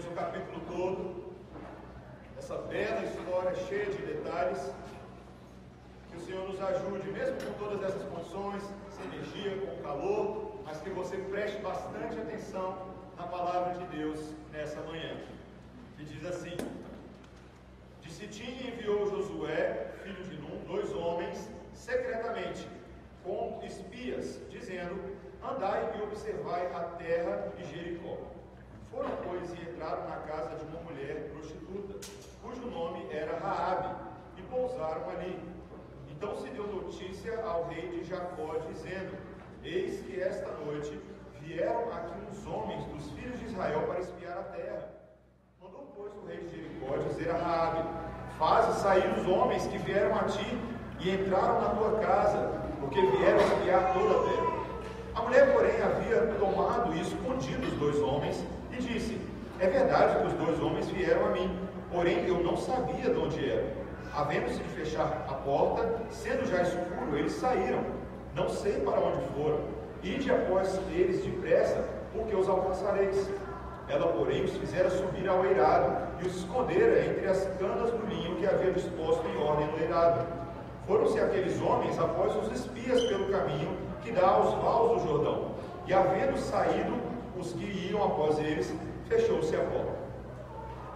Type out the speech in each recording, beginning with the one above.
lemos o capítulo todo, essa bela história cheia de detalhes. Que o Senhor nos ajude, mesmo com todas essas condições, sem energia, com calor, mas que você preste bastante atenção na palavra de Deus nessa manhã. Que diz assim: De Sitim enviou Josué, filho de Num, dois homens, secretamente, com espias, dizendo: Andai e observai a terra de Jericó. Foram, pois, e entraram na casa de uma mulher prostituta, cujo nome era Raabe, e pousaram ali. Então se deu notícia ao rei de Jacó, dizendo: Eis que esta noite vieram aqui uns homens dos filhos de Israel para espiar a terra. Mandou, pois, o rei de Jericó dizer a Raabe: Faze sair os homens que vieram a ti e entraram na tua casa, porque vieram espiar toda a terra. A mulher, porém, havia tomado e escondido os dois homens disse: É verdade que os dois homens vieram a mim, porém eu não sabia de onde eram. Havendo-se de fechar a porta, sendo já escuro, eles saíram. Não sei para onde foram. Ide após eles depressa, porque os alcançareis. Ela, porém, os fizera subir ao eirado e os escondera entre as canas do linho que havia disposto em ordem no eirado. Foram-se aqueles homens após os espias pelo caminho que dá aos vales do Jordão. E havendo saído os que iam após eles, fechou-se a porta.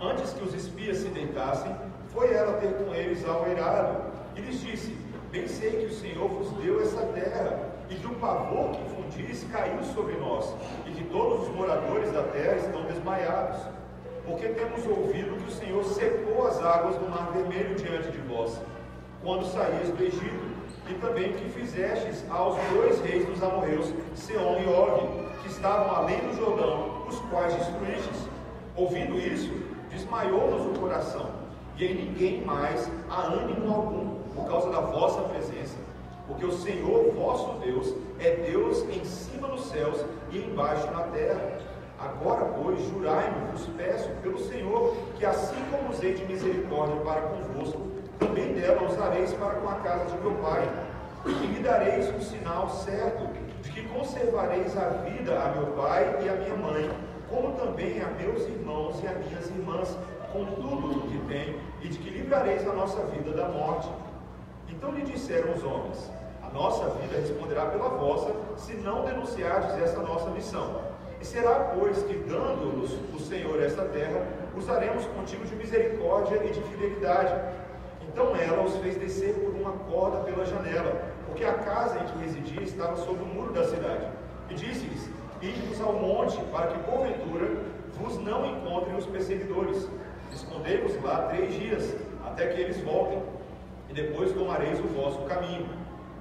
Antes que os espias se deitassem, foi ela ter com eles ao eirado e lhes disse: Bem sei que o Senhor vos deu essa terra, e que o pavor que fundis caiu sobre nós, e que todos os moradores da terra estão desmaiados. Porque temos ouvido que o Senhor secou as águas do mar vermelho diante de vós, quando saías do Egito, e também que fizestes aos dois reis dos amorreus, Seom e Og, que estavam além do Jordão, os quais destruístes. Ouvindo isso, desmaiou-nos o coração, e em ninguém mais há ânimo algum, por causa da vossa presença. Porque o Senhor, vosso Deus, é Deus em cima nos céus e embaixo na terra. Agora, pois, jurai-me, vos peço, pelo Senhor, que assim como usei de misericórdia para convosco, também dela usareis para com a casa de meu pai, e me dareis um sinal certo de que conservareis a vida a meu pai e a minha mãe, como também a meus irmãos e a minhas irmãs, com tudo o que tenho, e de que livrareis a nossa vida da morte. Então lhe disseram os homens: A nossa vida responderá pela vossa, se não denunciardes essa nossa missão. E será, pois, que dando-nos o Senhor esta terra, usaremos contigo de misericórdia e de fidelidade. Então ela os fez descer por uma corda pela janela, porque a casa em que residia estava sob o muro da cidade. E disse-lhes: Ide-vos ao monte, para que porventura vos não encontrem os perseguidores. Escondei-vos lá três dias, até que eles voltem, e depois tomareis o vosso caminho.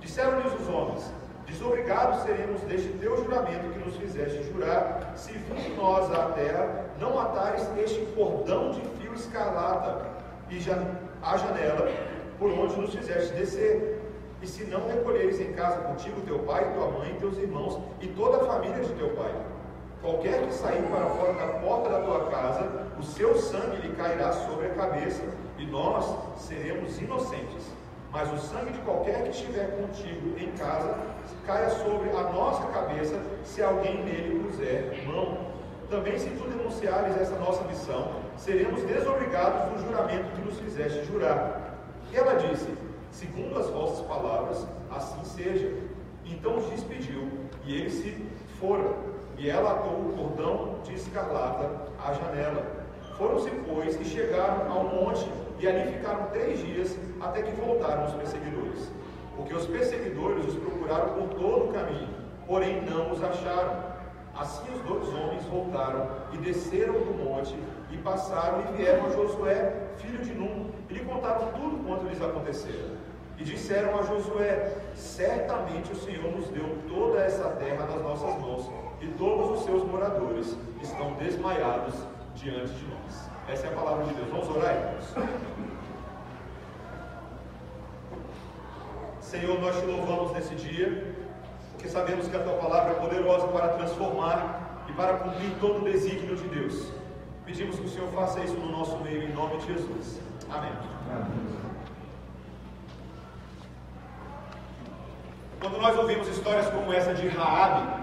Disseram-lhes os homens: Desobrigados seremos deste teu juramento que nos fizeste jurar, se vindo nós à terra, não atares este cordão de fio escarlata e já, a janela por onde nos fizeste descer. E se não recolheres em casa contigo teu pai, tua mãe, teus irmãos e toda a família de teu pai, qualquer que sair para fora da porta da tua casa, o seu sangue lhe cairá sobre a cabeça, e nós seremos inocentes. Mas o sangue de qualquer que estiver contigo em casa caia sobre a nossa cabeça, se alguém nele puser mão. Também, se tu denunciares essa nossa missão, seremos desobrigados do juramento que nos fizeste jurar. E ela disse: Segundo as vossas palavras, assim seja. Então os despediu, e eles se foram. E ela atou o cordão de escarlata à janela. Foram-se, pois, e chegaram ao monte, e ali ficaram três dias, até que voltaram os perseguidores. Porque os perseguidores os procuraram por todo o caminho, porém não os acharam. Assim os dois homens voltaram e desceram do monte, e passaram e vieram a Josué, filho de Num, e lhe contaram tudo quanto lhes acontecera. E disseram a Josué: Certamente o Senhor nos deu toda essa terra nas nossas mãos, e todos os seus moradores estão desmaiados diante de nós. Essa é a palavra de Deus. Vamos orar, irmãos? Senhor, nós te louvamos nesse dia, porque sabemos que a tua palavra é poderosa para transformar e para cumprir todo o desígnio de Deus. Pedimos que o Senhor faça isso no nosso meio, em nome de Jesus. Amém. Amém. Quando nós ouvimos histórias como essa de Raabe,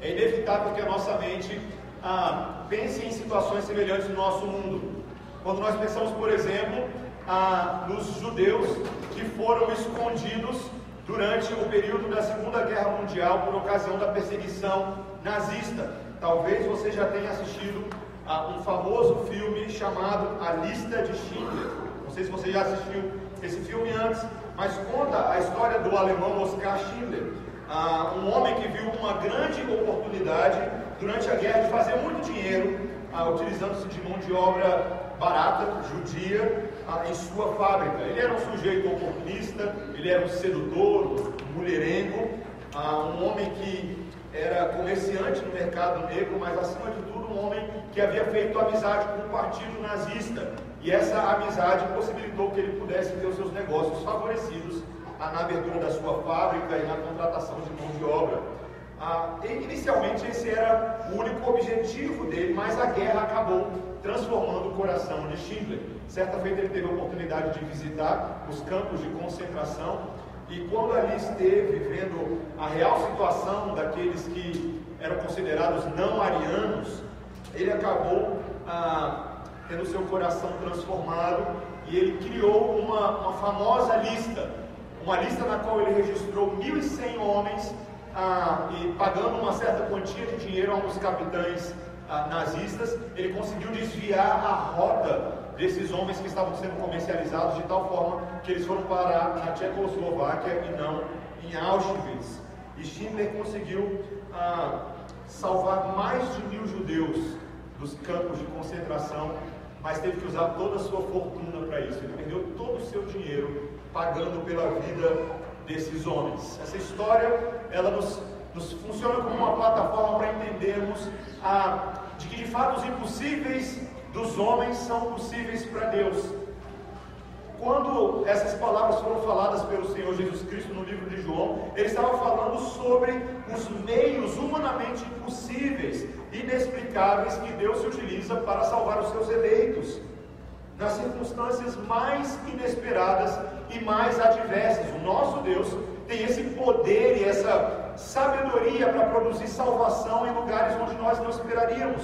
é inevitável que a nossa mente ah, pense em situações semelhantes no nosso mundo. Quando nós pensamos, por exemplo, ah, nos judeus que foram escondidos durante o período da Segunda Guerra Mundial por ocasião da perseguição nazista. Talvez você já tenha assistido a um famoso filme chamado A Lista de Schindler. Não sei se você já assistiu esse filme antes, mas conta a história do alemão Oskar Schindler, uh, um homem que viu uma grande oportunidade durante a guerra de fazer muito dinheiro, uh, utilizando-se de mão de obra barata, judia, uh, em sua fábrica. Ele era um sujeito oportunista, ele era um sedutor, mulherengo, um homem que era comerciante no mercado negro, mas acima de tudo um homem que havia feito amizade com o partido nazista. E essa amizade possibilitou que ele pudesse ter os seus negócios favorecidos na abertura da sua fábrica e na contratação de mão de obra. Ah, inicialmente esse era o único objetivo dele, mas a guerra acabou transformando o coração de Schindler. Certa feita ele teve a oportunidade de visitar os campos de concentração e quando ali esteve vendo a real situação daqueles que eram considerados não arianos, ele acabou ah, tendo seu coração transformado e ele criou uma, uma famosa lista, uma lista na qual ele registrou 1.100 homens ah, e pagando uma certa quantia de dinheiro a uns capitães ah, nazistas, ele conseguiu desviar a rota desses homens que estavam sendo comercializados de tal forma que eles foram parar na Tchecoslováquia e não em Auschwitz. E Schindler conseguiu ah, salvar mais de mil judeus dos campos de concentração, mas teve que usar toda a sua fortuna para isso. Ele perdeu todo o seu dinheiro pagando pela vida desses homens. Essa história ela nos, nos funciona como uma plataforma para entendermos ah, de que de fato os impossíveis dos homens são possíveis para Deus. Quando essas palavras foram faladas pelo Senhor Jesus Cristo no livro de João, ele estava falando sobre os meios humanamente impossíveis, inexplicáveis que Deus utiliza para salvar os seus eleitos, nas circunstâncias mais inesperadas e mais adversas. O nosso Deus tem esse poder e essa sabedoria para produzir salvação em lugares onde nós não esperaríamos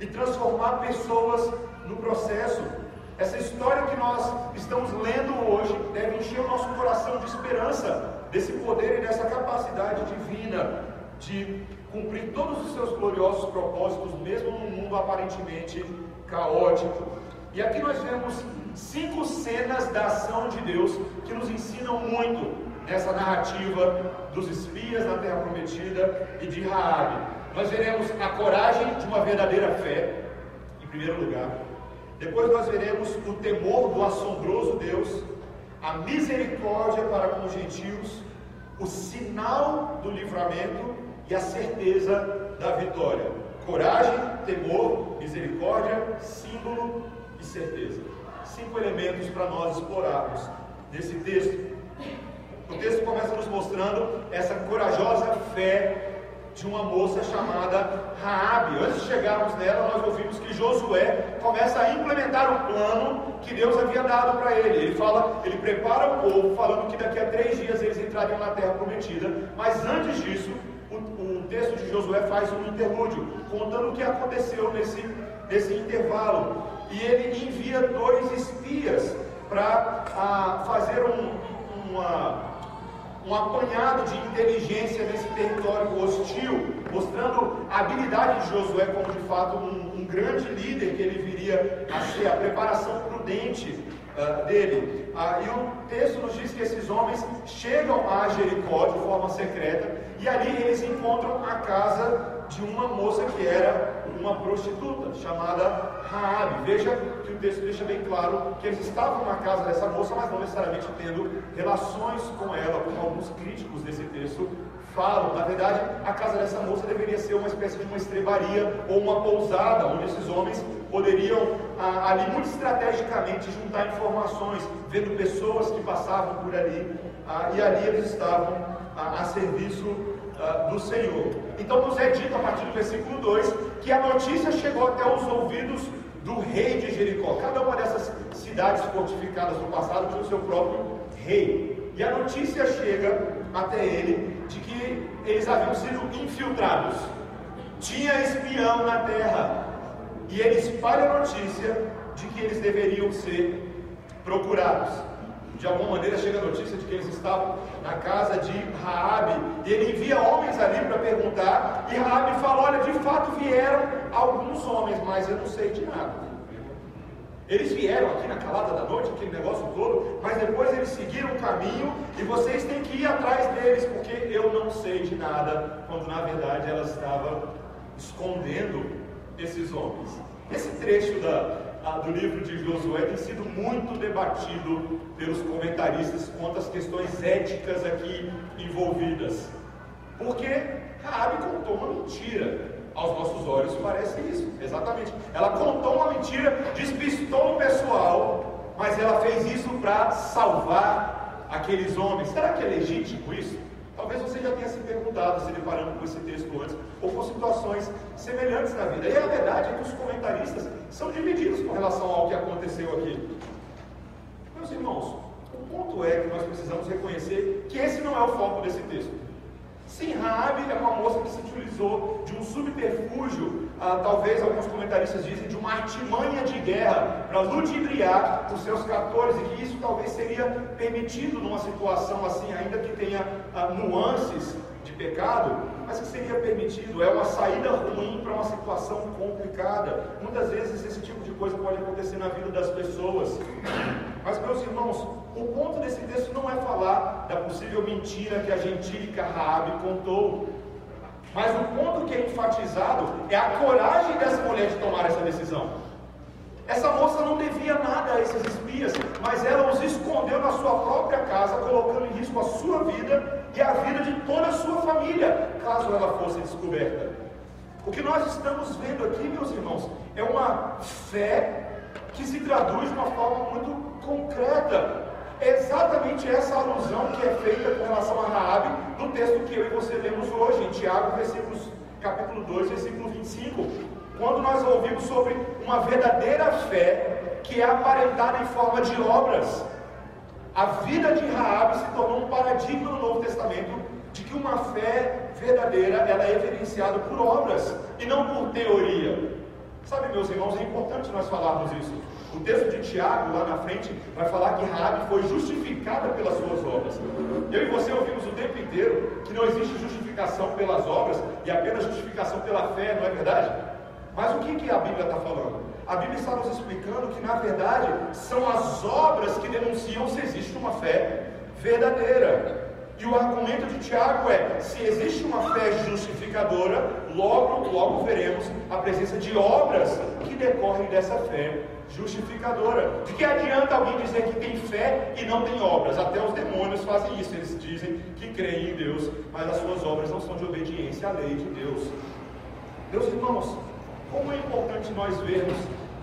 e transformar pessoas no processo. Essa história que nós estamos lendo hoje deve encher o nosso coração de esperança desse poder e dessa capacidade divina de cumprir todos os seus gloriosos propósitos, mesmo num mundo aparentemente caótico. E aqui nós vemos cinco cenas da ação de Deus que nos ensinam muito nessa narrativa dos espias na Terra Prometida e de Raabe nós veremos a coragem de uma verdadeira fé, em primeiro lugar. Depois nós veremos o temor do assombroso Deus, a misericórdia para com os gentios, o sinal do livramento e a certeza da vitória. Coragem, temor, misericórdia, símbolo e certeza. Cinco elementos para nós explorarmos nesse texto. O texto começa nos mostrando essa corajosa fé de uma moça chamada Raabe. Antes de chegarmos nela, nós ouvimos que Josué começa a implementar o plano que Deus havia dado para ele. Ele fala, ele prepara o povo, falando que daqui a três dias eles entrariam na terra prometida. Mas antes disso, o, o texto de Josué faz um interlúdio, contando o que aconteceu nesse, nesse intervalo. E ele envia dois espias para ah, fazer um, uma um apanhado de inteligência nesse território hostil, mostrando a habilidade de Josué como de fato um, um grande líder que ele viria a ser, a preparação prudente uh, dele. Uh, e o texto nos diz que esses homens chegam a Jericó de forma secreta e ali eles encontram a casa de uma moça que era uma prostituta chamada Raabe. Veja que o texto deixa bem claro que eles estavam na casa dessa moça, mas não necessariamente tendo relações com ela, como alguns críticos desse texto falam. Na verdade, a casa dessa moça deveria ser uma espécie de uma estrebaria ou uma pousada, onde esses homens poderiam ah, ali muito estrategicamente juntar informações, vendo pessoas que passavam por ali, ah, e ali eles estavam ah, a serviço ah, do Senhor. Então nos é dito a partir do versículo 2 que a notícia chegou até os ouvidos do rei de Jericó. Cada uma dessas cidades fortificadas no passado tinha o seu próprio rei. E a notícia chega até ele de que eles haviam sido infiltrados. tinha espião na terra. E ele espalha a notícia de que eles deveriam ser procurados. De alguma maneira chega a notícia de que eles estavam na casa de Raabe, e ele envia homens ali para perguntar, e Raabe fala: "Olha, de fato vieram alguns homens, mas eu não sei de nada". Eles vieram aqui na calada da noite, aquele negócio todo, mas depois eles seguiram o caminho e vocês têm que ir atrás deles, porque eu não sei de nada, quando na verdade ela estava escondendo esses homens. Esse trecho da, do livro de Josué tem sido muito debatido pelos comentaristas quanto às questões éticas aqui envolvidas. Porque Raabe contou uma mentira aos nossos olhos parece isso, exatamente. Ela contou uma mentira, despistou o pessoal, mas ela fez isso para salvar aqueles homens. Será que é legítimo isso? Talvez você já tenha se perguntado, se deparando com esse texto antes, ou com situações semelhantes na vida. E a verdade é que os comentaristas são divididos com relação ao que aconteceu aqui. Meus irmãos, o ponto é que nós precisamos reconhecer que esse não é o foco desse texto. Sim, Raabe é uma moça que se utilizou de um subterfúgio, ah, talvez alguns comentaristas dizem de uma artimanha de guerra para ludibriar os seus captores e que isso talvez seria permitido numa situação assim, ainda que tenha ah, nuances de pecado, mas que seria permitido. É uma saída ruim para uma situação complicada. Muitas vezes esse tipo de coisa pode acontecer na vida das pessoas. Mas, meus irmãos, o ponto desse texto não é falar da possível mentira que a gentílica Raabe contou. Mas o ponto que é enfatizado é a coragem dessa mulher de tomar essa decisão. Essa moça não devia nada a esses espias, mas ela os escondeu na sua própria casa, colocando em risco a sua vida e a vida de toda a sua família, caso ela fosse descoberta. O que nós estamos vendo aqui, meus irmãos, é uma fé que se traduz de uma forma muito concreta. É exatamente essa alusão que é feita com relação a Raabe no texto que eu e você lemos hoje, em Tiago, versículos, capítulo 2, versículo 25. Quando nós ouvimos sobre uma verdadeira fé que é aparentada em forma de obras. A vida de Raabe se tornou um paradigma no Novo Testamento de que uma fé verdadeira ela é evidenciada por obras e não por teoria. Sabe, meus irmãos, é importante nós falarmos isso. O texto de Tiago, lá na frente, vai falar que Raabe foi justificada pelas suas obras. Eu e você ouvimos o tempo inteiro que não existe justificação pelas obras e apenas justificação pela fé, não é verdade? Mas o que, que a Bíblia está falando? A Bíblia está nos explicando que, na verdade, são as obras que denunciam se existe uma fé verdadeira. E o argumento de Tiago é: se existe uma fé justificadora, logo, logo veremos a presença de obras que decorrem dessa fé justificadora. De que adianta alguém dizer que tem fé e não tem obras? Até os demônios fazem isso, eles dizem que creem em Deus, mas as suas obras não são de obediência à lei de Deus. Meus irmãos, como é importante nós vermos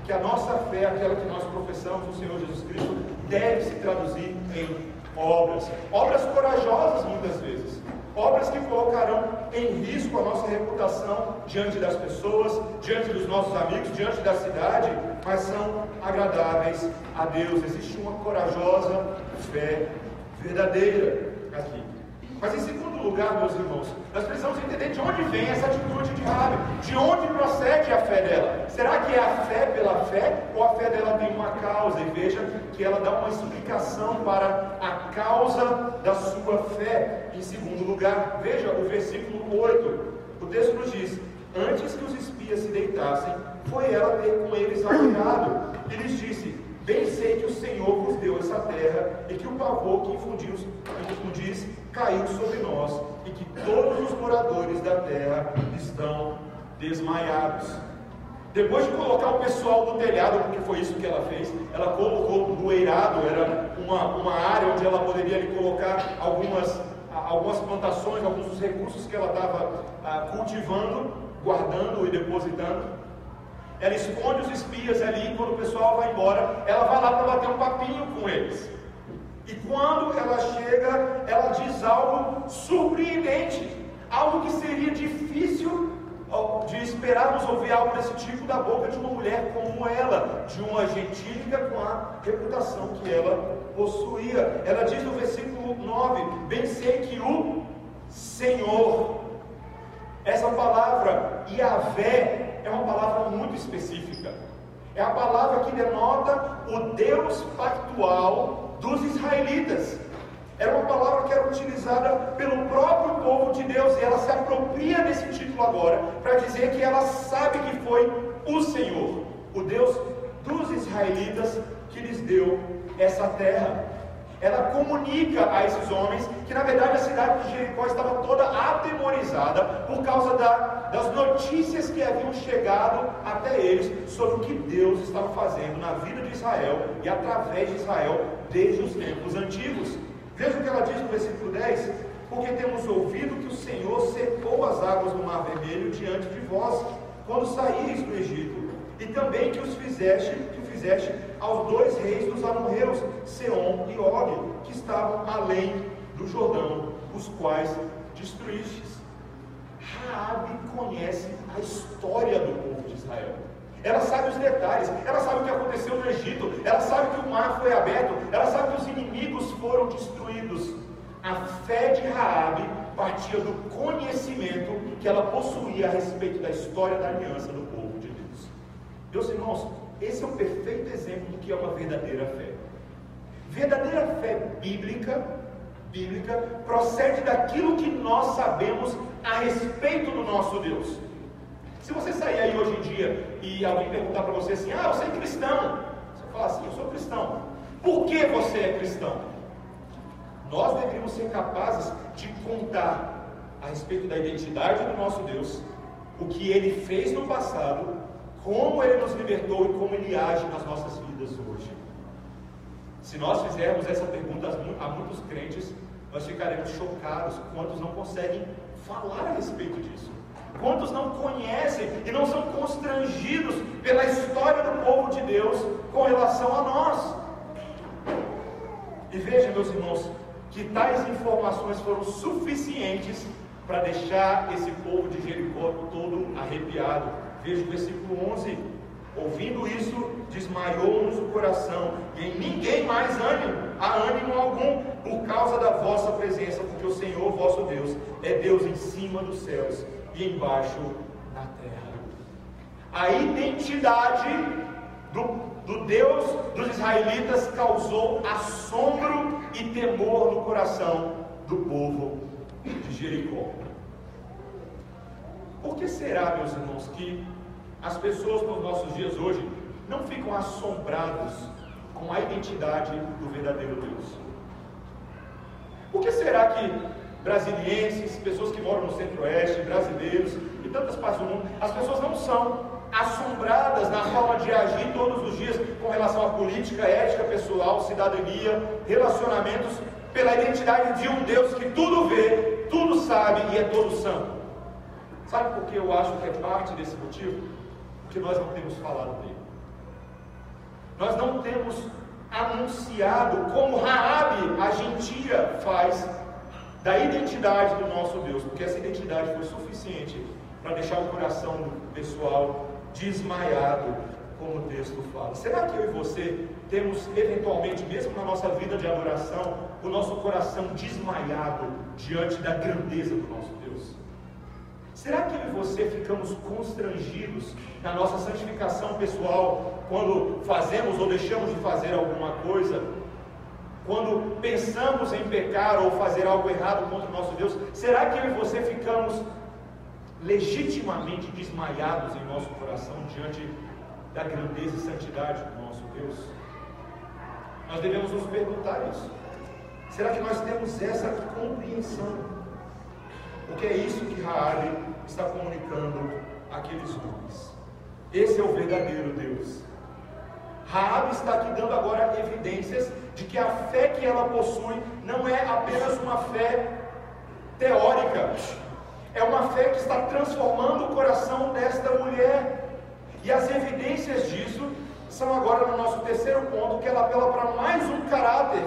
que a nossa fé, aquela que nós professamos no Senhor Jesus Cristo, deve se traduzir em obras, obras corajosas muitas vezes, obras que colocarão em risco a nossa reputação diante das pessoas, diante dos nossos amigos, diante da cidade, mas são agradáveis a Deus. Existe uma corajosa fé verdadeira aqui. Mas em segundo lugar, meus irmãos, nós precisamos entender de onde vem essa atitude de Rabi, de onde procede a fé dela. Será que é a fé pela fé ou a fé dela tem uma causa? E veja que ela dá uma explicação para a causa da sua fé. Em segundo lugar, veja o versículo 8. O texto nos diz: Antes que os espias se deitassem, foi ela ter com eles alojado. E lhes disse: Bem sei que o Senhor vos deu essa terra e que o pavor que infundis, infundis caiu sobre nós e que todos os moradores da terra estão desmaiados. Depois de colocar o pessoal do telhado, porque foi isso que ela fez, ela colocou no eirado, era uma, uma área onde ela poderia ali, colocar algumas, algumas plantações, alguns dos recursos que ela estava ah, cultivando, guardando e depositando. Ela esconde os espias ali, e quando o pessoal vai embora, ela vai lá para bater um papinho com eles. E quando ela chega, ela diz algo surpreendente, algo que seria difícil de esperarmos ouvir algo desse tipo da boca de uma mulher como ela, de uma gentílica com a reputação que ela possuía. Ela diz no versículo 9: Bem sei que o Senhor essa palavra Yahvé é uma palavra muito específica. É a palavra que denota o Deus pactual dos israelitas. Era uma palavra que era utilizada pelo próprio povo de Deus e ela se apropria desse título agora para dizer que ela sabe que foi o Senhor, o Deus dos israelitas, que lhes deu essa terra. Ela comunica a esses homens que, na verdade, a cidade de Jericó estava toda atemorizada por causa da, das notícias que haviam chegado até eles sobre o que Deus estava fazendo na vida de Israel e através de Israel desde os tempos antigos. Veja o que ela diz no versículo 10: Porque temos ouvido que o Senhor secou as águas do Mar Vermelho diante de vós, quando saíres do Egito, e também que os fizeste, fizeste aos dois reis dos amorreus, Seom e Og, que estavam além do Jordão, os quais destruístes. Raabe conhece a história do povo de Israel. Ela sabe os detalhes, ela sabe o que aconteceu no Egito, ela sabe que o mar foi aberto, ela sabe que os inimigos foram destruídos. A fé de Raabe partia do conhecimento que ela possuía a respeito da história da aliança do povo de Deus. Meus irmãos, esse é o perfeito exemplo do que é uma verdadeira fé. Verdadeira fé bíblica, bíblica procede daquilo que nós sabemos a respeito do nosso Deus. Se você sair aí hoje em dia e alguém perguntar para você assim, ah, você é cristão. Você fala assim, eu sou cristão. Por que você é cristão? Nós deveríamos ser capazes de contar a respeito da identidade do nosso Deus, o que ele fez no passado, como ele nos libertou e como ele age nas nossas vidas hoje. Se nós fizermos essa pergunta a muitos crentes, nós ficaremos chocados quantos não conseguem falar a respeito disso. Quantos não conhecem e não são constrangidos pela história do povo de Deus com relação a nós? E veja, meus irmãos, que tais informações foram suficientes para deixar esse povo de Jericó todo arrepiado. Veja o versículo 11. Ouvindo isso, desmaiou-nos o coração, e em ninguém mais ânimo, há ânimo algum, por causa da vossa presença, porque o Senhor vosso Deus é Deus em cima dos céus e embaixo na terra. A identidade do, do Deus dos israelitas causou assombro e temor no coração do povo de Jericó. Por que será, meus irmãos, que as pessoas nos nossos dias hoje não ficam assombrados com a identidade do verdadeiro Deus? Por que será que brasilienses, pessoas que moram no centro-oeste, brasileiros e tantas partes do mundo, as pessoas não são assombradas na forma de agir todos os dias com relação à política, ética pessoal, cidadania, relacionamentos, pela identidade de um Deus que tudo vê, tudo sabe e é todo santo. Sabe por que eu acho que é parte desse motivo? Porque nós não temos falado dele. Nós não temos anunciado como Raabe, a gentia, faz da identidade do nosso Deus, porque essa identidade foi suficiente para deixar o coração do pessoal desmaiado, como o texto fala. Será que eu e você temos, eventualmente, mesmo na nossa vida de adoração, o nosso coração desmaiado diante da grandeza do nosso Deus? Será que eu e você ficamos constrangidos na nossa santificação pessoal quando fazemos ou deixamos de fazer alguma coisa quando pensamos em pecar ou fazer algo errado contra o nosso Deus, será que eu e você ficamos legitimamente desmaiados em nosso coração diante da grandeza e santidade do nosso Deus? Nós devemos nos perguntar isso. Será que nós temos essa compreensão? Porque é isso que Raabe está comunicando àqueles homens. Esse é o verdadeiro Deus. Raabe está aqui dando agora evidências de que a fé que ela possui não é apenas uma fé teórica, é uma fé que está transformando o coração desta mulher. E as evidências disso são agora no nosso terceiro ponto, que ela apela para mais um caráter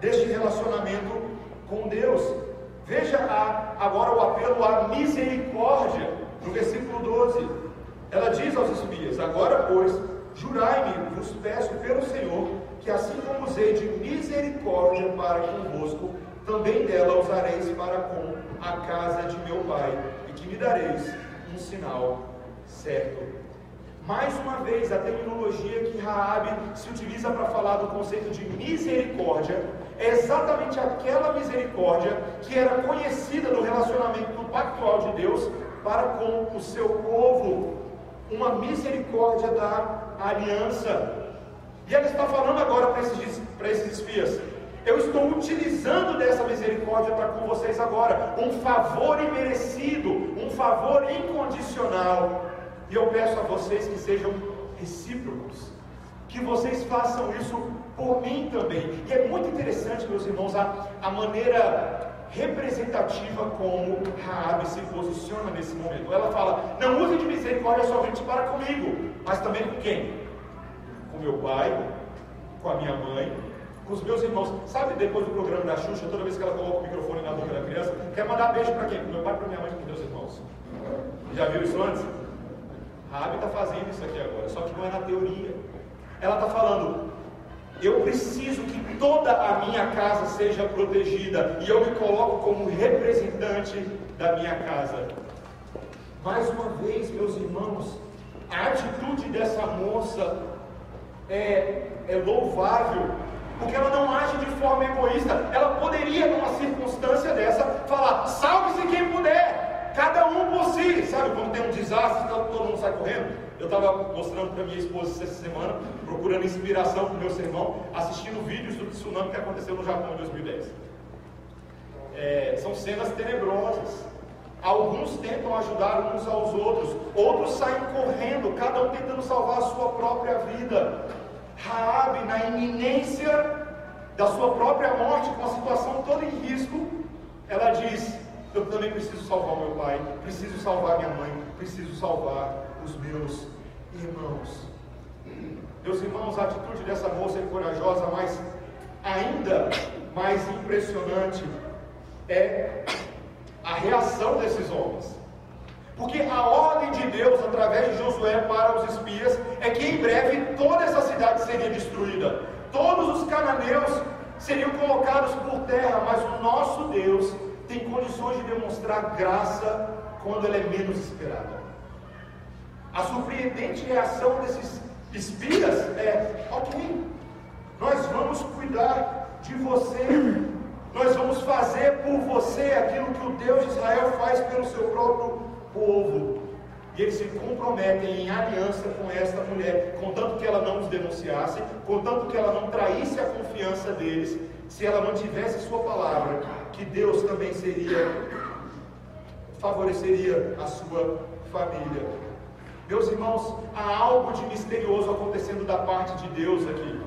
deste relacionamento com Deus. Veja a, agora o apelo à misericórdia, no versículo 12. Ela diz aos espias: Agora, pois, jurai-me, vos peço pelo Senhor, que assim como usei de misericórdia para convosco, também dela usareis para com a casa de meu pai, e que me dareis um sinal certo. Mais uma vez, a terminologia que Raabe se utiliza para falar do conceito de misericórdia é exatamente aquela misericórdia que era conhecida no relacionamento pactual de Deus para com o seu povo, uma misericórdia da aliança. E ela está falando agora para esses, para esses espias: eu estou utilizando dessa misericórdia para com vocês agora, um favor imerecido, um favor incondicional. E eu peço a vocês que sejam recíprocos, que vocês façam isso por mim também. E é muito interessante, meus irmãos, a, a maneira representativa como Raabe se posiciona nesse momento. Ela fala: não use de misericórdia somente para comigo, mas também com quem? Com meu pai, com a minha mãe com os meus irmãos. Sabe, depois do programa da Xuxa, toda vez que ela coloca o microfone na boca da criança, quer mandar beijo para quem? Para meu pai, para minha mãe, para meus irmãos. Já viu isso antes? Rabi está fazendo isso aqui agora, só que não é na teoria. Ela está falando, eu preciso que toda a minha casa seja protegida e eu me coloco como representante da minha casa. Mais uma vez, meus irmãos, a atitude dessa moça é, é louvável, porque ela não age de forma egoísta. Ela poderia, numa circunstância dessa, falar: salve-se quem puder, cada um por si. Sabe, quando tem um desastre, todo mundo sai correndo. Eu estava mostrando para minha esposa essa semana, procurando inspiração para o meu sermão, assistindo vídeos do tsunami que aconteceu no Japão em 2010. É, são cenas tenebrosas. Alguns tentam ajudar uns aos outros, outros saem correndo, cada um tentando salvar a sua própria vida. Raabe, na iminência da sua própria morte, com a situação toda em risco, ela diz: Eu também preciso salvar meu pai, preciso salvar minha mãe, preciso salvar os meus irmãos. Meus irmãos, a atitude dessa moça é corajosa, mas ainda mais impressionante é a reação desses homens. Porque a ordem de Deus, através de Josué para os espias, é que em breve toda essa cidade seria destruída. Todos os cananeus seriam colocados por terra, mas o nosso Deus tem condições de demonstrar graça quando ela é menos esperada. A surpreendente reação desses espias é: ok, nós vamos cuidar de você, nós vamos fazer por você aquilo que o Deus de Israel faz pelo seu próprio povo. E eles se comprometem em aliança com esta mulher, contanto que ela não os denunciasse, contanto que ela não traísse a confiança deles, se ela mantivesse sua palavra, que Deus também seria, favoreceria a sua família. Meus irmãos, há algo de misterioso acontecendo da parte de Deus aqui.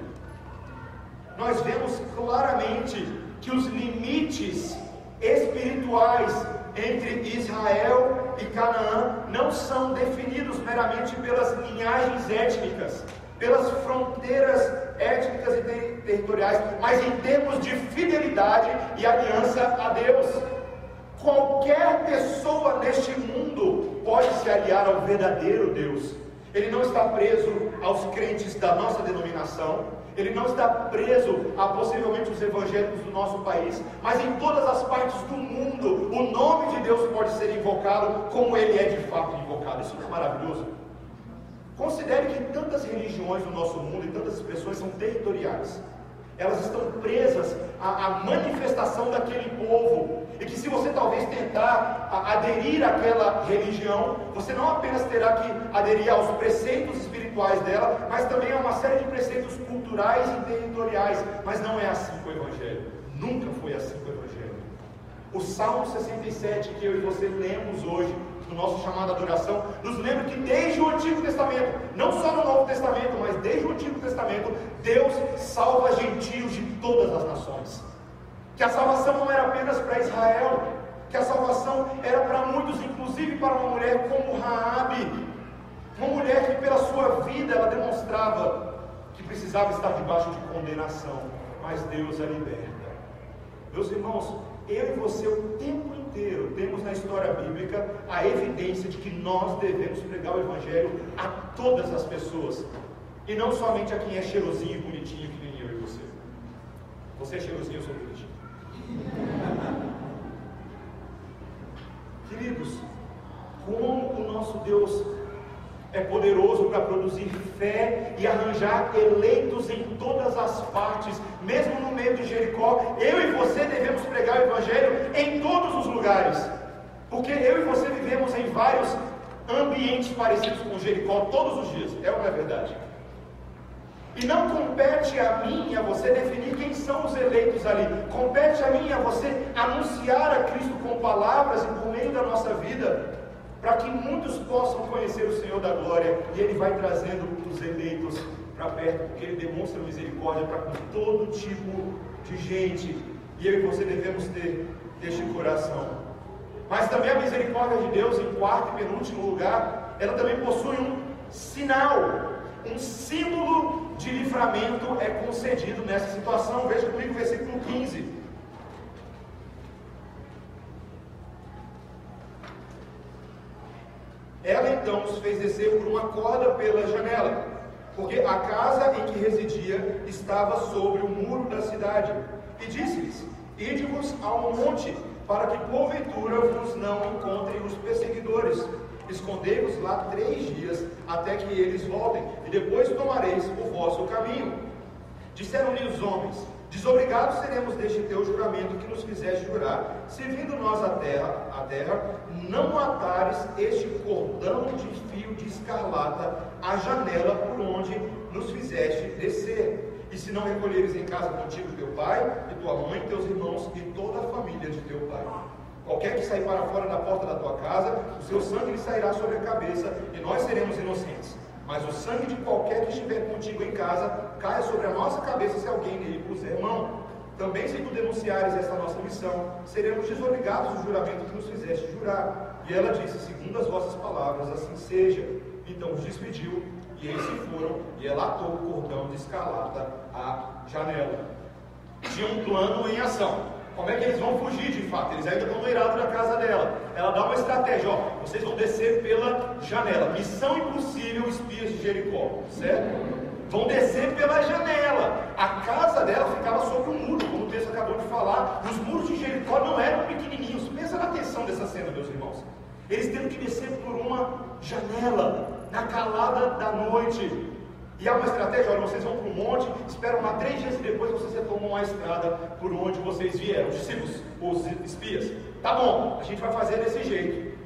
Nós vemos claramente que os limites espirituais entre Israel e Canaã não são definidos meramente pelas linhagens étnicas, pelas fronteiras étnicas e territoriais, mas em termos de fidelidade e aliança a Deus. Qualquer pessoa neste mundo pode se aliar ao verdadeiro Deus. Ele não está preso aos crentes da nossa denominação, ele não está preso a possivelmente os evangélicos do nosso país, mas em todas as partes do mundo, o nome de Deus pode ser invocado como ele é de fato invocado. Isso é maravilhoso? Considere que tantas religiões no nosso mundo e tantas expressões são territoriais elas estão presas à, à, manifestação daquele povo. E que se você talvez tentar aderir àquela religião, você não apenas terá que aderir aos preceitos espirituais dela, mas também a uma série de preceitos culturais e territoriais. Mas não é assim com o Evangelho. Nunca foi assim com o Evangelho. O Salmo 67 que eu e você lemos hoje, no nosso chamado adoração, nos lembra que desde o Antigo Testamento, não só no Novo Testamento, mas desde o Antigo Testamento, Deus salva gentios de todas as nações. Que a salvação não era apenas para Israel, que a salvação era para muitos, inclusive para uma mulher como Raabe, uma mulher que pela sua vida ela demonstrava que precisava estar debaixo de condenação, mas Deus a liberta. Meus irmãos, eu e você o tempo inteiro temos na história bíblica a evidência de que nós devemos pregar o Evangelho a todas as pessoas, e não somente a quem é cheirosinho e bonitinho, que nem eu e você. Você é cheirosinho, eu sou bonitinho. Queridos, como o nosso Deus é poderoso para produzir fé e arranjar eleitos em todas as partes, mesmo no meio de Jericó. Eu e você devemos pregar o Evangelho em todos os lugares, porque eu e você vivemos em vários ambientes parecidos com Jericó todos os dias, é é verdade? E não compete a mim e a você definir quem são os eleitos ali. Compete a mim e a você anunciar a Cristo com palavras e por meio da nossa vida, para que muitos possam conhecer o Senhor da glória. E Ele vai trazendo os eleitos para perto, porque Ele demonstra misericórdia para todo tipo de gente. E eu e você devemos ter este coração. Mas também a misericórdia de Deus, em quarto e penúltimo lugar, ela também possui um sinal, um símbolo de livramento é concedido nessa situação. Veja comigo o versículo 15. Ela então os fez descer por uma corda pela janela, porque a casa em que residia estava sobre o muro da cidade. E disse-lhes: Ide-vos ao monte, para que porventura vos não encontrem os perseguidores Escondei-vos lá três dias, até que eles voltem, e depois tomareis o vosso caminho. Disseram-lhe os homens: Desobrigados seremos deste teu juramento que nos fizeste jurar, se vindo nós à terra, à terra, não matares este cordão de fio de escarlata à janela por onde nos fizeste descer. E se não recolheres em casa contigo teu pai, e tua mãe, teus irmãos e toda a família de teu pai. Qualquer que sair para fora da porta da tua casa, o seu sangue lhe sairá sobre a cabeça, e nós seremos inocentes. Mas o sangue de qualquer que estiver contigo em casa caia sobre a nossa cabeça se alguém nele puser mão. Também, se tu denunciares esta nossa missão, seremos desobrigados do juramento que nos fizeste jurar. E ela disse: Segundo as vossas palavras, assim seja. Então os despediu, e eles se foram, e ela atou o cordão de escalada à janela. Tinha um plano em ação. Como é que eles vão fugir de fato? Eles ainda estão no da casa dela. Ela dá uma estratégia, ó, vocês vão descer pela janela. Missão impossível, espias de Jericó, certo? Vão descer pela janela. A casa dela ficava sobre um muro, como o texto acabou de falar. Os muros de Jericó não eram pequenininhos. Pensa na atenção dessa cena, meus irmãos. Eles tendo que descer por uma janela, na calada da noite. E há uma estratégia, olha, vocês vão para um monte, esperam lá três dias e depois vocês retomam a estrada por onde vocês vieram, os discípulos, os espias. Tá bom, a gente vai fazer desse jeito.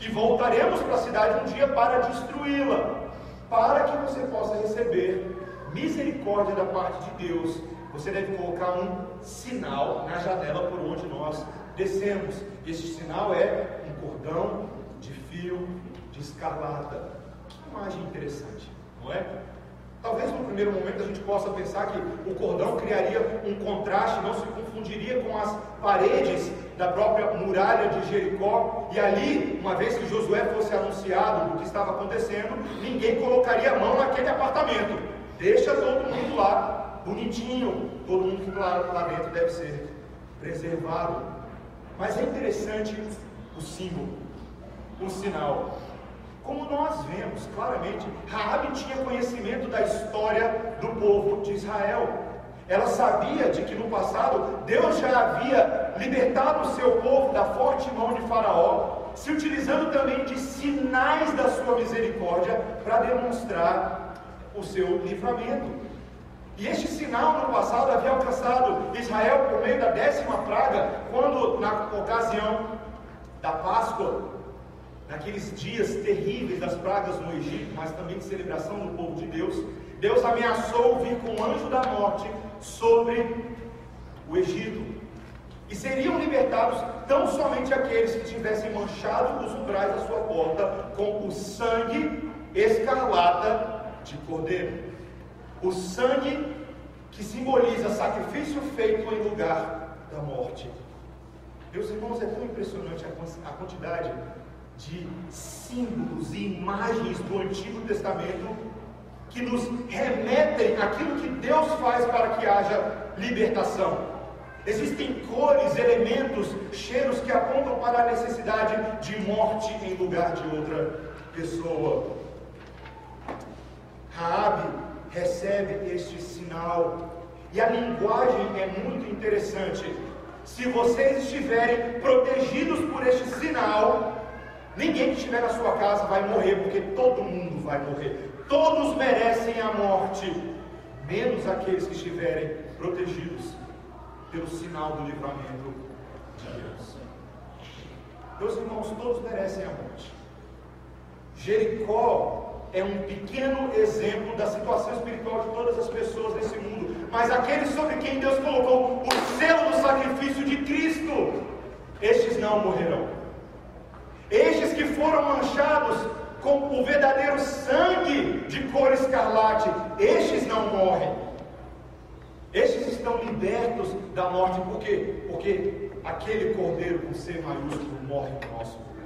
E voltaremos para a cidade um dia para destruí-la, para que você possa receber misericórdia da parte de Deus. Você deve colocar um sinal na janela por onde nós descemos. Esse sinal é um cordão de fio de escarlata. Que imagem interessante, não é? Talvez no primeiro momento a gente possa pensar que o cordão criaria um contraste, não se confundiria com as paredes da própria muralha de Jericó, e ali, uma vez que Josué fosse anunciado do que estava acontecendo, ninguém colocaria a mão naquele apartamento. Deixa todo mundo lá, bonitinho, todo mundo que lá, lá dentro deve ser preservado. Mas é interessante o símbolo, o sinal. Como nós vemos claramente, Raabe tinha conhecimento da história do povo de Israel. Ela sabia de que no passado Deus já havia libertado o seu povo da forte mão de Faraó, se utilizando também de sinais da sua misericórdia para demonstrar o seu livramento. E este sinal no passado havia alcançado Israel por meio da décima praga, quando na ocasião da Páscoa, naqueles dias terríveis das pragas no Egito, mas também de celebração do povo de Deus, Deus ameaçou vir com o anjo da morte sobre o Egito. E seriam libertados tão somente aqueles que tivessem manchado os umbrais da sua porta com o sangue escarlata de cordeiro. O sangue que simboliza sacrifício feito em lugar da morte. Meus irmãos, é tão impressionante a quantidade de símbolos e imagens do Antigo Testamento que nos remetem àquilo que Deus faz para que haja libertação. Existem cores, elementos, cheiros que apontam para a necessidade de morte em lugar de outra pessoa. Raabe recebe este sinal e a linguagem é muito interessante. Se vocês estiverem protegidos por este sinal, Ninguém que estiver na sua casa vai morrer, porque todo mundo vai morrer. Todos merecem a morte, menos aqueles que estiverem protegidos pelo sinal do livramento de Deus. Meus irmãos, todos merecem a morte. Jericó é um pequeno exemplo da situação espiritual de todas as pessoas nesse mundo, mas aqueles sobre quem Deus colocou o selo do sacrifício de Cristo, estes não morrerão. Estes que foram manchados com o verdadeiro sangue de cor escarlate, estes não morrem. Estes estão libertos da morte, por quê? Porque aquele cordeiro com C maiúsculo morre no nosso lugar.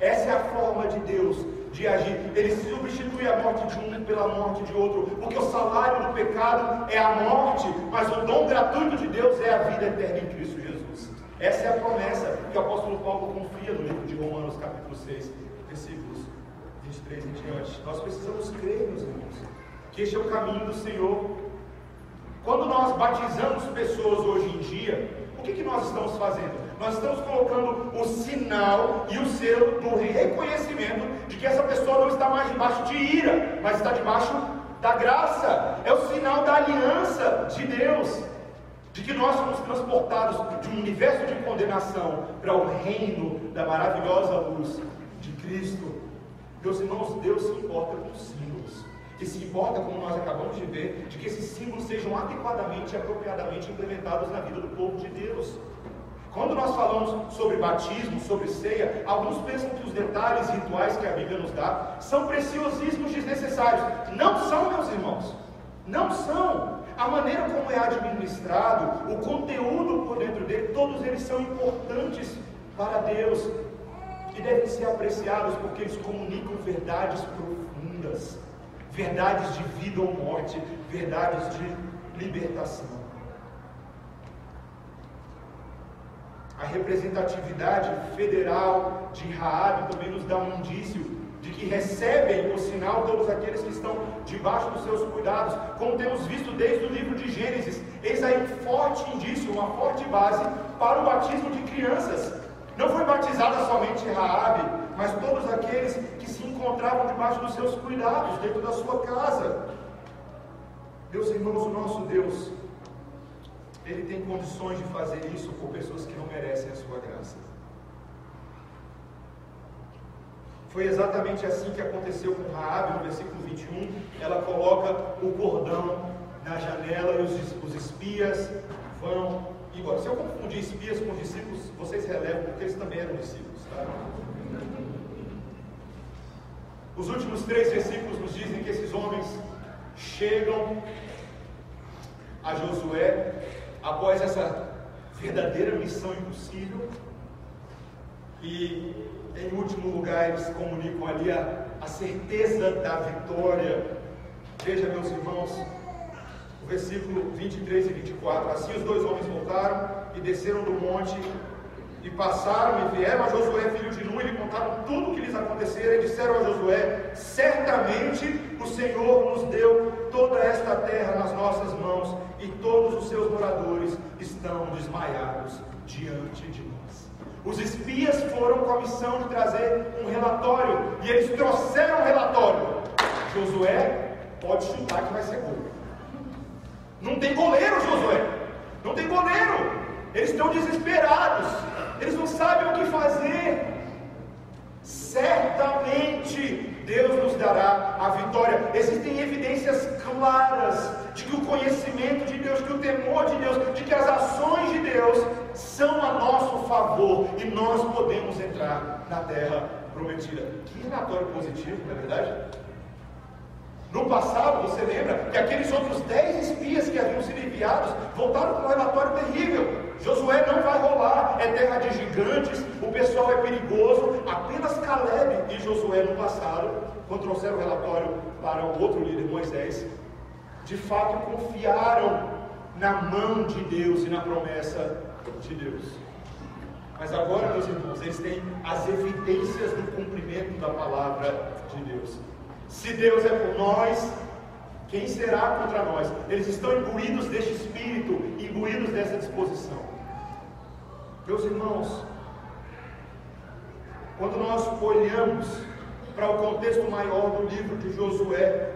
Essa é a forma de Deus de agir. Ele substitui a morte de um pela morte de outro, porque o salário do pecado é a morte, mas o dom gratuito de Deus é a vida eterna em Cristo Jesus. Essa é a promessa que o apóstolo Paulo confia no livro de Romanos, capítulo 6, versículos 23 em diante. Nós precisamos crer, meus irmãos, que este é o caminho do Senhor. Quando nós batizamos pessoas hoje em dia, o que, que nós estamos fazendo? Nós estamos colocando o sinal e o selo do reconhecimento de que essa pessoa não está mais debaixo de ira, mas está debaixo da graça. É o sinal da aliança de Deus, de que nós somos transportados de um universo de condenação para o reino da maravilhosa luz de Cristo. Meus irmãos, Deus se importa com símbolos. E se importa, como nós acabamos de ver, de que esses símbolos sejam adequadamente e apropriadamente implementados na vida do povo de Deus. Quando nós falamos sobre batismo, sobre ceia, alguns pensam que os detalhes rituais que a Bíblia nos dá são preciosíssimos desnecessários. Não são, meus irmãos. Não são. A maneira como é administrado, o conteúdo por dentro dele, todos eles são importantes para Deus e devem ser apreciados porque eles comunicam verdades profundas, verdades de vida ou morte, verdades de libertação. A representatividade federal de Raabe também nos dá um indício de que recebem o sinal todos aqueles que estão debaixo dos seus cuidados, como temos visto desde o livro de Gênesis. Eis aí um forte indício, uma forte base para o batismo de crianças. Não foi batizada somente Raabe, mas todos aqueles que se encontravam debaixo dos seus cuidados, dentro da sua casa. Meus irmãos, o nosso Deus ele tem condições de fazer isso por pessoas que não merecem a sua graça. Foi exatamente assim que aconteceu com Raabe no versículo 21. Ela coloca o cordão na janela e os, os espias vão embora. Se eu confundir espias com discípulos, vocês relevam, porque eles também eram discípulos. Tá? Os últimos três versículos nos dizem que esses homens chegam a Josué após essa verdadeira missão impossível. E, em último lugar, eles comunicam ali a, a certeza da vitória. Veja, meus irmãos, o versículo 23 e 24. Assim os dois homens voltaram e desceram do monte e passaram e vieram a Josué, filho de Nun, e lhe contaram tudo o que lhes acontecera, e disseram a Josué: Certamente o Senhor nos deu toda esta terra nas nossas mãos, e todos os seus moradores estão desmaiados diante de nós. Os espias foram com a missão de trazer um relatório, e eles trouxeram um relatório. Josué pode chutar que vai ser gol. Não tem goleiro, Josué. Não tem goleiro. Eles estão desesperados. Eles não sabem o que fazer. Certamente Deus nos dará a vitória. Existem evidências claras de que o conhecimento de Deus, que o temor de Deus, de que as ações de Deus são a nosso favor e nós podemos entrar na terra prometida. Que relatório positivo, não é verdade? No passado, você lembra que aqueles outros dez espias que haviam sido enviados voltaram com um relatório terrível. Josué não vai rolar, é terra de gigantes, o pessoal é perigoso. E Josué no passado, quando trouxeram o relatório para o outro líder, Moisés, de fato confiaram na mão de Deus e na promessa de Deus. Mas agora, meus irmãos, eles têm as evidências do cumprimento da palavra de Deus. Se Deus é por nós, quem será contra nós? Eles estão imbuídos deste espírito, imbuídos dessa disposição. Meus irmãos, quando nós olhamos para o contexto maior do livro de Josué,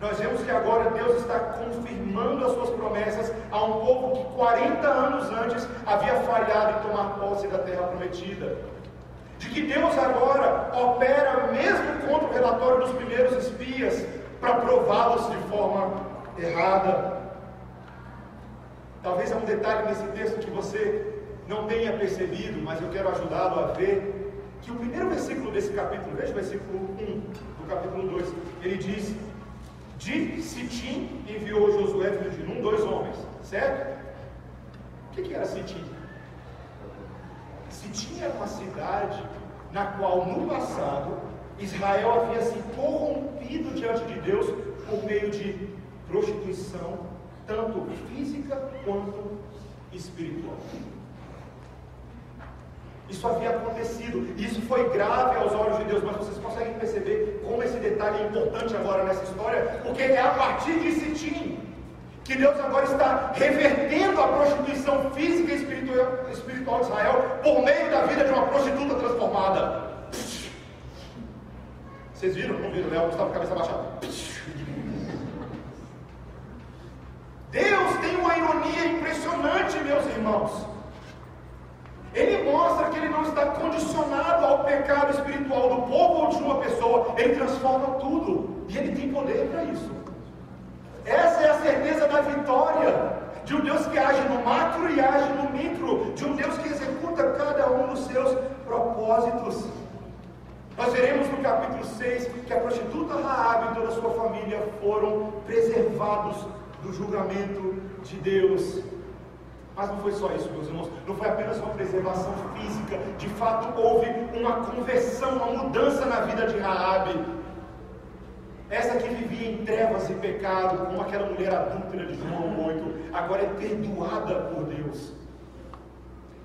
nós vemos que agora Deus está confirmando as suas promessas a um povo que 40 anos antes havia falhado em tomar posse da terra prometida. De que Deus agora opera mesmo contra o relatório dos primeiros espias para prová-los de forma errada. Talvez há um detalhe nesse texto que você não tenha percebido, mas eu quero ajudá-lo a ver que o primeiro versículo desse capítulo, veja o versículo 1 do capítulo 2, ele diz: De Sitim enviou Josué, filho de Num, dois homens, certo? O que, que era Sitim? Sitim era uma cidade na qual no passado Israel havia se corrompido diante de Deus por meio de prostituição, tanto física quanto espiritual. Isso havia acontecido, isso foi grave aos olhos de Deus, mas vocês conseguem perceber como esse detalhe é importante agora nessa história? Porque é a partir de Sitim que Deus agora está revertendo a prostituição física e espiritual, de Israel por meio da vida de uma prostituta transformada. Vocês viram? Não viram? Léo estava com a cabeça baixada. Deus tem uma ironia impressionante, meus irmãos. Ele mostra que ele não está condicionado ao pecado espiritual do povo ou de uma pessoa. Ele transforma tudo. E ele tem poder para isso. Essa é a certeza da vitória. De um Deus que age no macro e age no micro. De um Deus que executa cada um dos seus propósitos. Nós veremos no capítulo 6 que a prostituta Raab e toda a sua família foram preservados do julgamento de Deus. Mas não foi só isso, meus irmãos. Não foi apenas uma preservação física. De fato, houve uma conversão, uma mudança na vida de Raabe. Essa que vivia em trevas e pecado, como aquela mulher adúltera de João 8, agora é perdoada por Deus.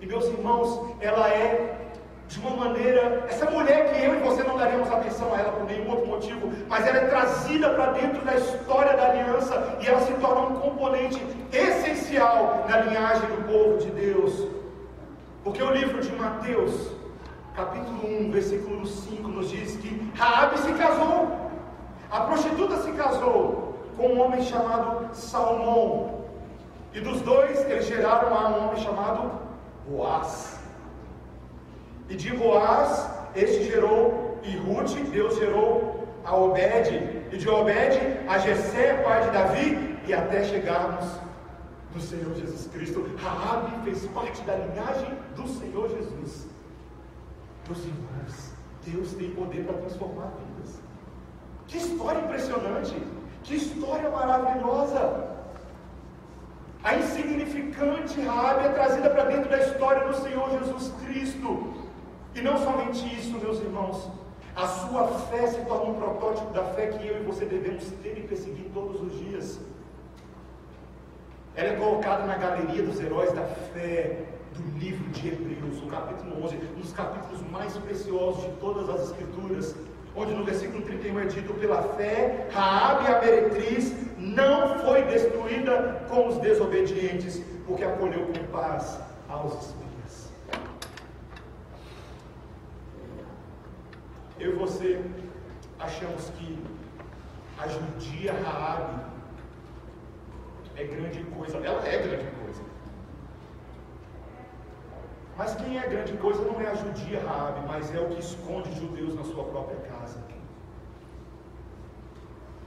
E meus irmãos, ela é de uma maneira, essa mulher que eu e você não daríamos atenção a ela por nenhum outro motivo, mas ela é trazida para dentro da história da aliança e ela se torna um componente essencial na linhagem do povo de Deus. Porque o livro de Mateus, capítulo 1, versículo 5, nos diz que Raabe se casou. A prostituta se casou com um homem chamado Salmão. E dos dois eles geraram um homem chamado Boaz. E de Boaz, este gerou e Deus gerou a Obed. E de Obed, a Jessé, pai de Davi, e até chegarmos no Senhor Jesus Cristo. Raabe fez parte da linhagem do Senhor Jesus. Meus irmãos, Deus tem poder para transformar vidas. Que história impressionante! Que história maravilhosa! A insignificante Raabe é trazida para dentro da história do Senhor Jesus Cristo. E não somente isso, meus irmãos, a sua fé se torna um protótipo da fé que eu e você devemos ter e perseguir todos os dias. Ela é colocada na galeria dos heróis da fé do livro de Hebreus, o capítulo 11, um dos capítulos mais preciosos de todas as escrituras, onde no versículo 31 é dito: pela fé, Raabe a meretriz não foi destruída com os desobedientes, porque acolheu com paz aos eu e você achamos que a judia Raabe é grande coisa. Ela é grande coisa. Mas quem é grande coisa não é a judia Raabe, mas é o que esconde judeus na sua própria casa.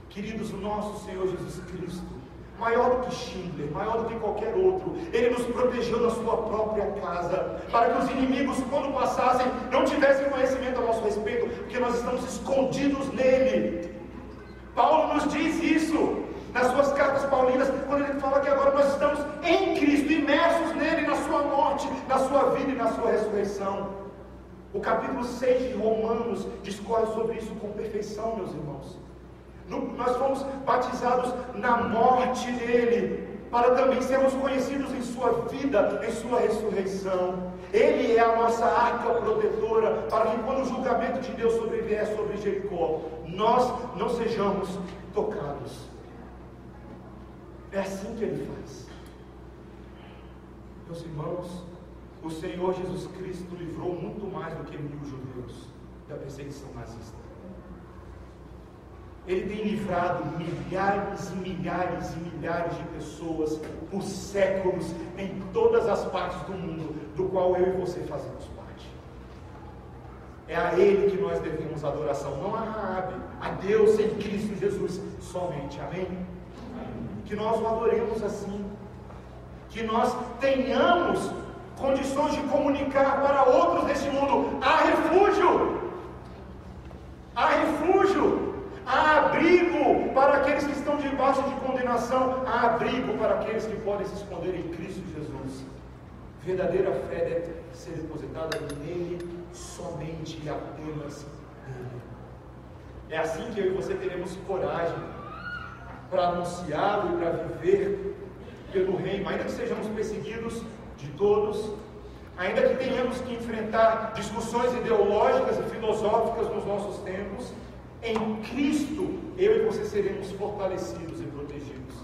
Queridos, o nosso Senhor Jesus Cristo maior do que Schindler, maior do que qualquer outro. Ele nos protegeu na sua própria casa, para que os inimigos, quando passassem, não tivessem conhecimento a nosso respeito, porque nós estamos escondidos nele. Paulo nos diz isso nas suas cartas paulinas, quando ele fala que agora nós estamos em Cristo, imersos nele, na sua morte, na sua vida e na sua ressurreição. O capítulo 6 de Romanos discorre sobre isso com perfeição, meus irmãos. Nós fomos batizados na morte dele, para também sermos conhecidos em sua vida, em sua ressurreição. Ele é a nossa arca protetora, para que quando o julgamento de Deus sobrevier sobre Jericó, nós não sejamos tocados. É assim que ele faz. Meus irmãos, o Senhor Jesus Cristo livrou muito mais do que mil judeus. da perseguição nazista. Ele tem livrado milhares e milhares e milhares de pessoas por séculos em todas as partes do mundo, do qual eu e você fazemos parte. É a Ele que nós devemos adoração, não a Raabe, a Deus em Cristo Jesus somente. Amém? Que nós o adoremos assim, que nós tenhamos condições de comunicar para outros desse mundo: há refúgio, há refúgio, há abrigo para aqueles que estão debaixo de condenação, há abrigo para aqueles que podem se esconder em Cristo Jesus. Verdadeira fé deve ser depositada nele, somente e apenas nele. É assim que eu e você teremos coragem para anunciá-lo e para viver pelo reino, ainda que sejamos perseguidos de todos, ainda que tenhamos que enfrentar discussões ideológicas e filosóficas nos nossos tempos, em Cristo eu e você seremos fortalecidos e protegidos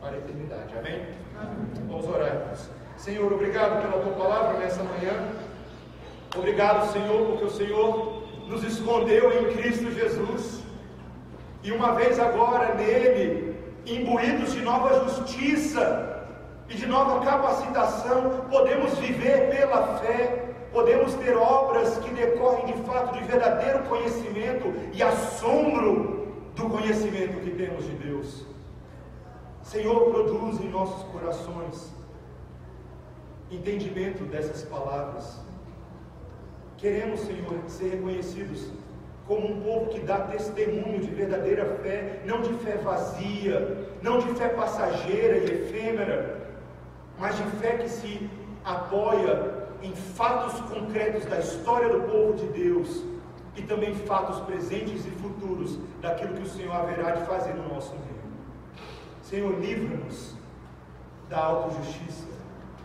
para a eternidade. Amém? Amém. Vamos orar, Senhor, obrigado pela tua palavra nessa manhã. Obrigado, Senhor, porque o Senhor nos escondeu em Cristo Jesus. E uma vez agora nele, imbuídos de nova justiça, e de nova capacitação, podemos viver pela fé, podemos ter obras que decorrem de fato de verdadeiro conhecimento e assombro do conhecimento que temos de Deus. Senhor, produz em nossos corações entendimento dessas palavras. Queremos, Senhor, ser reconhecidos como um povo que dá testemunho de verdadeira fé, não de fé vazia, não de fé passageira e efêmera, mas de fé que se apoia em fatos concretos da história do povo de Deus e também fatos presentes e futuros daquilo que o Senhor haverá de fazer no nosso meio. Senhor, livra-nos da autojustiça,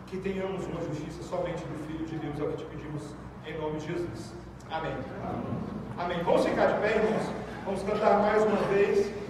que tenhamos uma justiça somente do Filho de Deus, é o que te pedimos em nome de Jesus. Amém. Amém. Amém. Vamos ficar de pé, irmãos? Vamos cantar mais uma vez.